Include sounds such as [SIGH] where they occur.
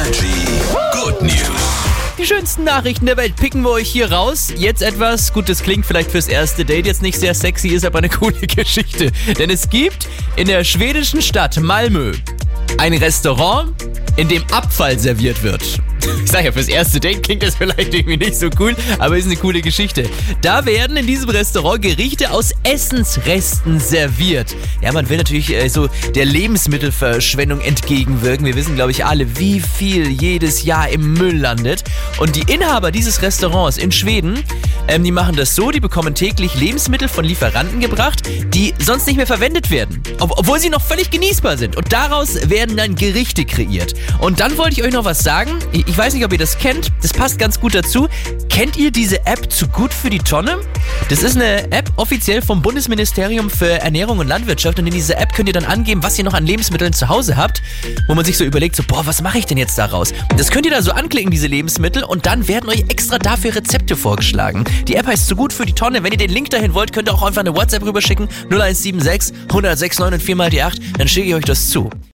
Energy Good News. Die schönsten Nachrichten der Welt picken wir euch hier raus. Jetzt etwas, gut, das klingt vielleicht fürs erste Date jetzt nicht sehr sexy, ist aber eine [LAUGHS] coole Geschichte. Denn es gibt in der schwedischen Stadt Malmö ein Restaurant, in dem Abfall serviert wird. Ich sag ja, fürs erste Date klingt das vielleicht irgendwie nicht so cool, aber ist eine coole Geschichte. Da werden in diesem Restaurant Gerichte aus Essensresten serviert. Ja, man will natürlich äh, so der Lebensmittelverschwendung entgegenwirken. Wir wissen, glaube ich, alle, wie viel jedes Jahr im Müll landet. Und die Inhaber dieses Restaurants in Schweden, ähm, die machen das so, die bekommen täglich Lebensmittel von Lieferanten gebracht, die sonst nicht mehr verwendet werden, ob obwohl sie noch völlig genießbar sind. Und daraus werden dann Gerichte kreiert. Und dann wollte ich euch noch was sagen. Ich weiß nicht, ob ihr das kennt. Das passt ganz gut dazu. Kennt ihr diese App zu gut für die Tonne? Das ist eine App offiziell vom Bundesministerium für Ernährung und Landwirtschaft. Und in dieser App könnt ihr dann angeben, was ihr noch an Lebensmitteln zu Hause habt, wo man sich so überlegt, so, boah, was mache ich denn jetzt daraus? Das könnt ihr da so anklicken, diese Lebensmittel, und dann werden euch extra dafür Rezepte vorgeschlagen. Die App heißt zu gut für die Tonne. Wenn ihr den Link dahin wollt, könnt ihr auch einfach eine WhatsApp rüberschicken. 0176 106 9 und 4 mal die 8. Dann schicke ich euch das zu.